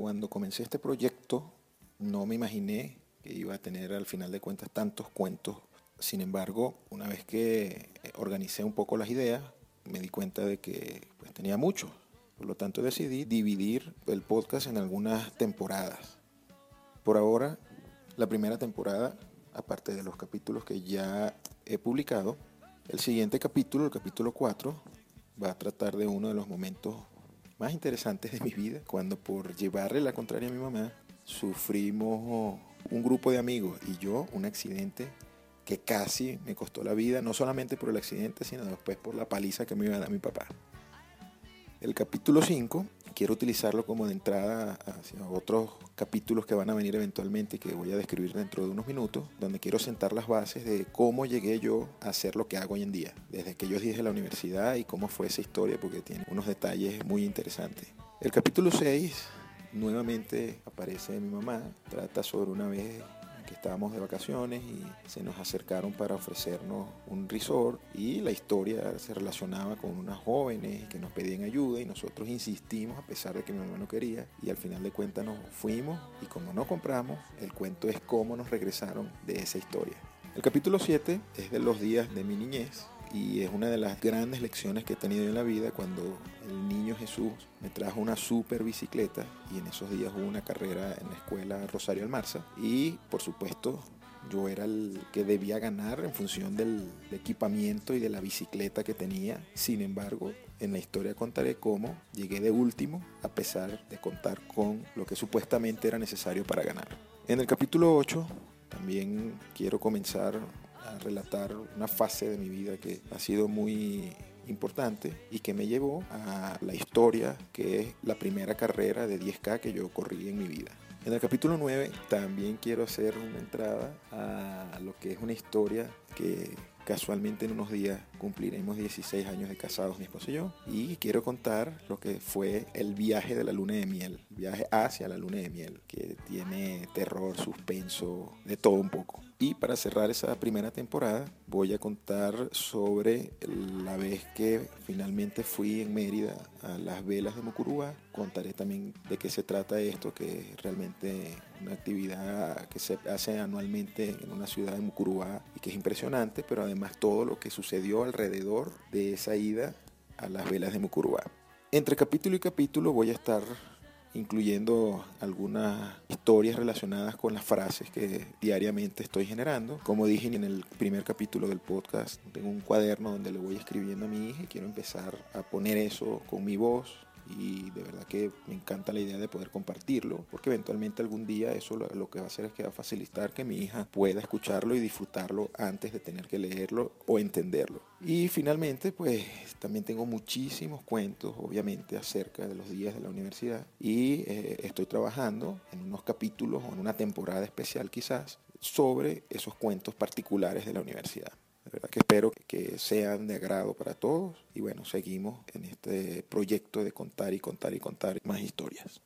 Cuando comencé este proyecto no me imaginé que iba a tener al final de cuentas tantos cuentos. Sin embargo, una vez que organicé un poco las ideas, me di cuenta de que pues, tenía muchos. Por lo tanto, decidí dividir el podcast en algunas temporadas. Por ahora, la primera temporada, aparte de los capítulos que ya he publicado, el siguiente capítulo, el capítulo 4, va a tratar de uno de los momentos más interesantes de mi vida, cuando por llevarle la contraria a mi mamá, sufrimos un grupo de amigos y yo un accidente que casi me costó la vida, no solamente por el accidente, sino después por la paliza que me iba a dar mi papá. El capítulo 5 quiero utilizarlo como de entrada hacia otros capítulos que van a venir eventualmente y que voy a describir dentro de unos minutos, donde quiero sentar las bases de cómo llegué yo a hacer lo que hago hoy en día, desde que yo dije la universidad y cómo fue esa historia, porque tiene unos detalles muy interesantes. El capítulo 6 nuevamente aparece mi mamá, trata sobre una vez estábamos de vacaciones y se nos acercaron para ofrecernos un resort y la historia se relacionaba con unas jóvenes que nos pedían ayuda y nosotros insistimos a pesar de que mi mamá no quería y al final de cuentas nos fuimos y como no compramos, el cuento es cómo nos regresaron de esa historia. El capítulo 7 es de los días de mi niñez y es una de las grandes lecciones que he tenido en la vida cuando el niño Me trajo una super bicicleta y en esos días hubo una carrera en la escuela Rosario Almarza y por supuesto yo era el que debía ganar en función del equipamiento y de la bicicleta que tenía. Sin embargo, en la historia contaré cómo llegué de último a pesar de contar con lo que supuestamente era necesario para ganar. En el capítulo 8 también quiero comenzar a relatar una fase de mi vida que ha sido muy importante y que me llevó a la historia que es la primera carrera de 10K que yo corrí en mi vida. En el capítulo 9 también quiero hacer una entrada a lo que es una historia que Casualmente en unos días cumpliremos 16 años de casados mi esposo y yo y quiero contar lo que fue el viaje de la luna de miel, viaje hacia la luna de miel, que tiene terror, suspenso, de todo un poco. Y para cerrar esa primera temporada voy a contar sobre la vez que finalmente fui en Mérida a las velas de Mucurúa. Contaré también de qué se trata esto, que realmente una actividad que se hace anualmente en una ciudad de Mucurúa y que es impresionante, pero además todo lo que sucedió alrededor de esa ida a las velas de Mucurúa. Entre capítulo y capítulo voy a estar incluyendo algunas historias relacionadas con las frases que diariamente estoy generando. Como dije en el primer capítulo del podcast, tengo un cuaderno donde le voy escribiendo a mi hija y quiero empezar a poner eso con mi voz, y de verdad que me encanta la idea de poder compartirlo, porque eventualmente algún día eso lo, que va a hacer es que va a facilitar que mi hija pueda escucharlo y disfrutarlo antes de tener que leerlo o entenderlo. Y finalmente, pues también tengo muchísimos cuentos, obviamente, acerca de los días de la universidad y eh, estoy trabajando en unos capítulos o en una temporada especial quizás sobre esos cuentos particulares de la universidad. Que espero que sean de agrado para todos y bueno, seguimos en este proyecto de contar y contar y contar más historias.